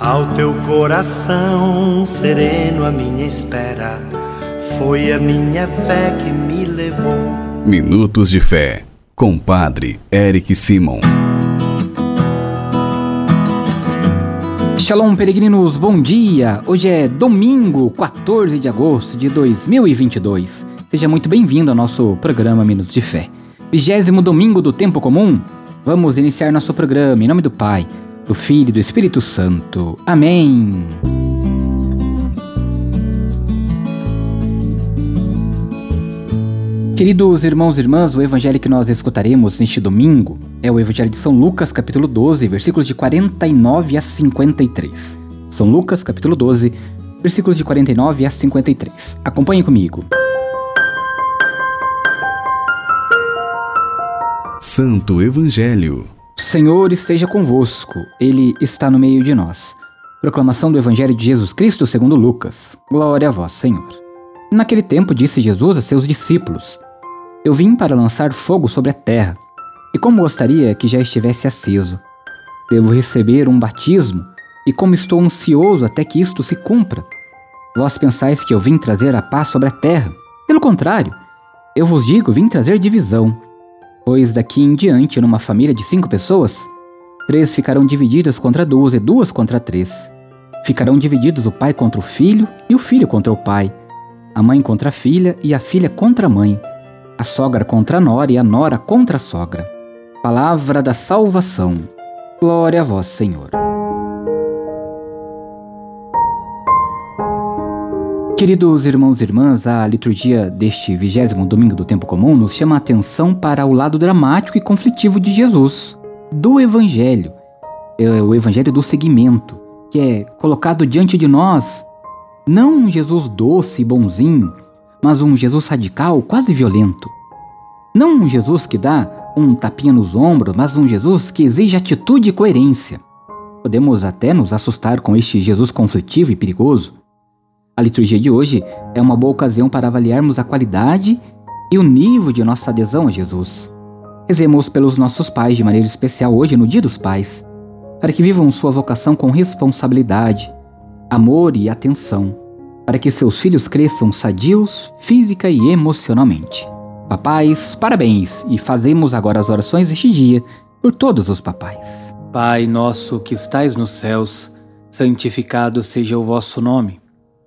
Ao teu coração sereno, a minha espera foi a minha fé que me levou. Minutos de Fé, com Padre Eric Simon. Shalom, peregrinos, bom dia! Hoje é domingo, 14 de agosto de 2022. Seja muito bem-vindo ao nosso programa Minutos de Fé. Vigésimo domingo do tempo comum. Vamos iniciar nosso programa em nome do Pai do Filho e do Espírito Santo. Amém. Queridos irmãos e irmãs, o evangelho que nós escutaremos neste domingo é o evangelho de São Lucas, capítulo 12, versículos de 49 a 53. São Lucas, capítulo 12, versículos de 49 a 53. Acompanhe comigo. Santo Evangelho Senhor esteja convosco, Ele está no meio de nós. Proclamação do Evangelho de Jesus Cristo segundo Lucas. Glória a vós, Senhor. Naquele tempo disse Jesus a seus discípulos: Eu vim para lançar fogo sobre a terra, e como gostaria que já estivesse aceso. Devo receber um batismo, e como estou ansioso até que isto se cumpra. Vós pensais que eu vim trazer a paz sobre a terra? Pelo contrário, eu vos digo, vim trazer divisão. Pois daqui em diante, numa família de cinco pessoas, três ficarão divididas contra duas e duas contra três. Ficarão divididos o pai contra o filho e o filho contra o pai, a mãe contra a filha e a filha contra a mãe, a sogra contra a nora e a nora contra a sogra. Palavra da salvação. Glória a vós, Senhor. Queridos irmãos e irmãs, a liturgia deste vigésimo domingo do tempo comum nos chama a atenção para o lado dramático e conflitivo de Jesus, do Evangelho, é o Evangelho do seguimento, que é colocado diante de nós não um Jesus doce e bonzinho, mas um Jesus radical, quase violento. Não um Jesus que dá um tapinha nos ombros, mas um Jesus que exige atitude e coerência. Podemos até nos assustar com este Jesus conflitivo e perigoso, a liturgia de hoje é uma boa ocasião para avaliarmos a qualidade e o nível de nossa adesão a Jesus. Rezemos pelos nossos pais de maneira especial hoje no Dia dos Pais, para que vivam sua vocação com responsabilidade, amor e atenção, para que seus filhos cresçam sadios física e emocionalmente. Papais, parabéns e fazemos agora as orações deste dia por todos os papais. Pai nosso que estais nos céus, santificado seja o vosso nome.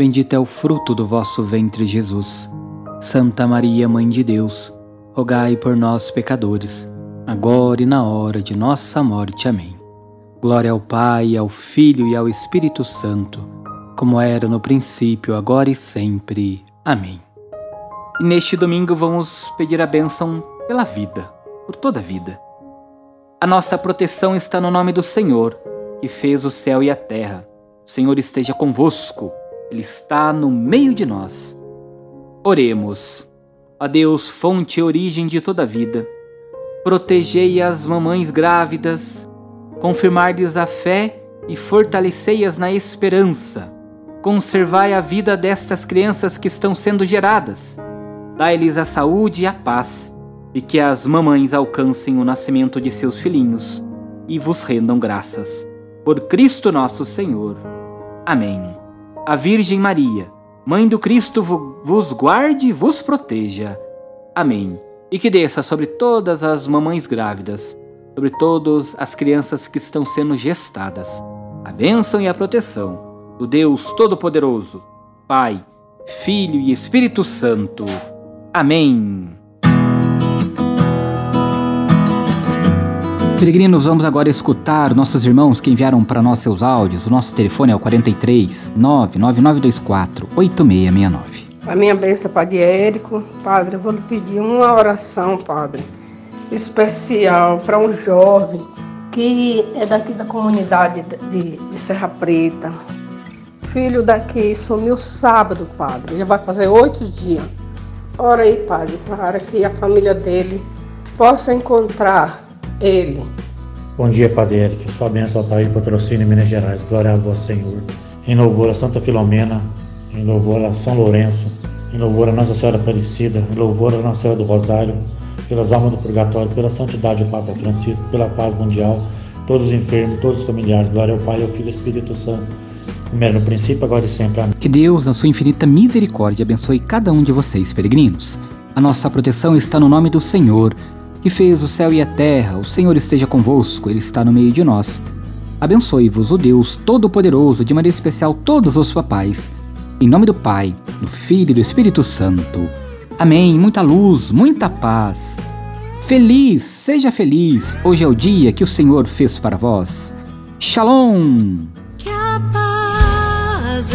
Bendito é o fruto do vosso ventre, Jesus. Santa Maria, Mãe de Deus, rogai por nós, pecadores, agora e na hora de nossa morte. Amém. Glória ao Pai, ao Filho e ao Espírito Santo, como era no princípio, agora e sempre. Amém. E neste domingo vamos pedir a bênção pela vida, por toda a vida. A nossa proteção está no nome do Senhor, que fez o céu e a terra. O Senhor esteja convosco. Ele está no meio de nós. Oremos. A Deus, fonte e origem de toda vida, protegei as mamães grávidas, confirmar-lhes a fé e fortalecei-as na esperança. Conservai a vida destas crianças que estão sendo geradas. Dai-lhes a saúde e a paz, e que as mamães alcancem o nascimento de seus filhinhos e vos rendam graças. Por Cristo nosso Senhor. Amém a Virgem Maria, Mãe do Cristo, vos guarde e vos proteja. Amém. E que desça sobre todas as mamães grávidas, sobre todas as crianças que estão sendo gestadas, a bênção e a proteção do Deus Todo-Poderoso, Pai, Filho e Espírito Santo. Amém. Peregrinos, vamos agora escutar nossos irmãos que enviaram para nós seus áudios. O nosso telefone é o 43 99924 8669. A minha bênção, Padre Érico. Padre, eu vou lhe pedir uma oração, Padre, especial para um jovem que é daqui da comunidade de, de Serra Preta. filho daqui sumiu sábado, padre. Já vai fazer oito dias. Ora aí, padre, para que a família dele possa encontrar ele. Bom dia, Padre Eric. Sua bênção está aí, patrocínio em Minas Gerais. Glória a vós, Senhor. Em louvor a Santa Filomena, em louvor a São Lourenço, em louvor a Nossa Senhora Aparecida, em louvor a Nossa Senhora do Rosário, pelas almas do purgatório, pela santidade do Papa Francisco, pela paz mundial, todos os enfermos, todos os familiares. Glória ao Pai, ao Filho e ao Espírito Santo. Primeiro, no princípio, agora e sempre. Amém. Que Deus, na sua infinita misericórdia, abençoe cada um de vocês, peregrinos. A nossa proteção está no nome do Senhor, que fez o céu e a terra. O Senhor esteja convosco, Ele está no meio de nós. Abençoe-vos o Deus Todo-Poderoso, de maneira especial todos os papais. Em nome do Pai, do Filho e do Espírito Santo. Amém. Muita luz, muita paz. Feliz, seja feliz. Hoje é o dia que o Senhor fez para vós. Shalom! Que a paz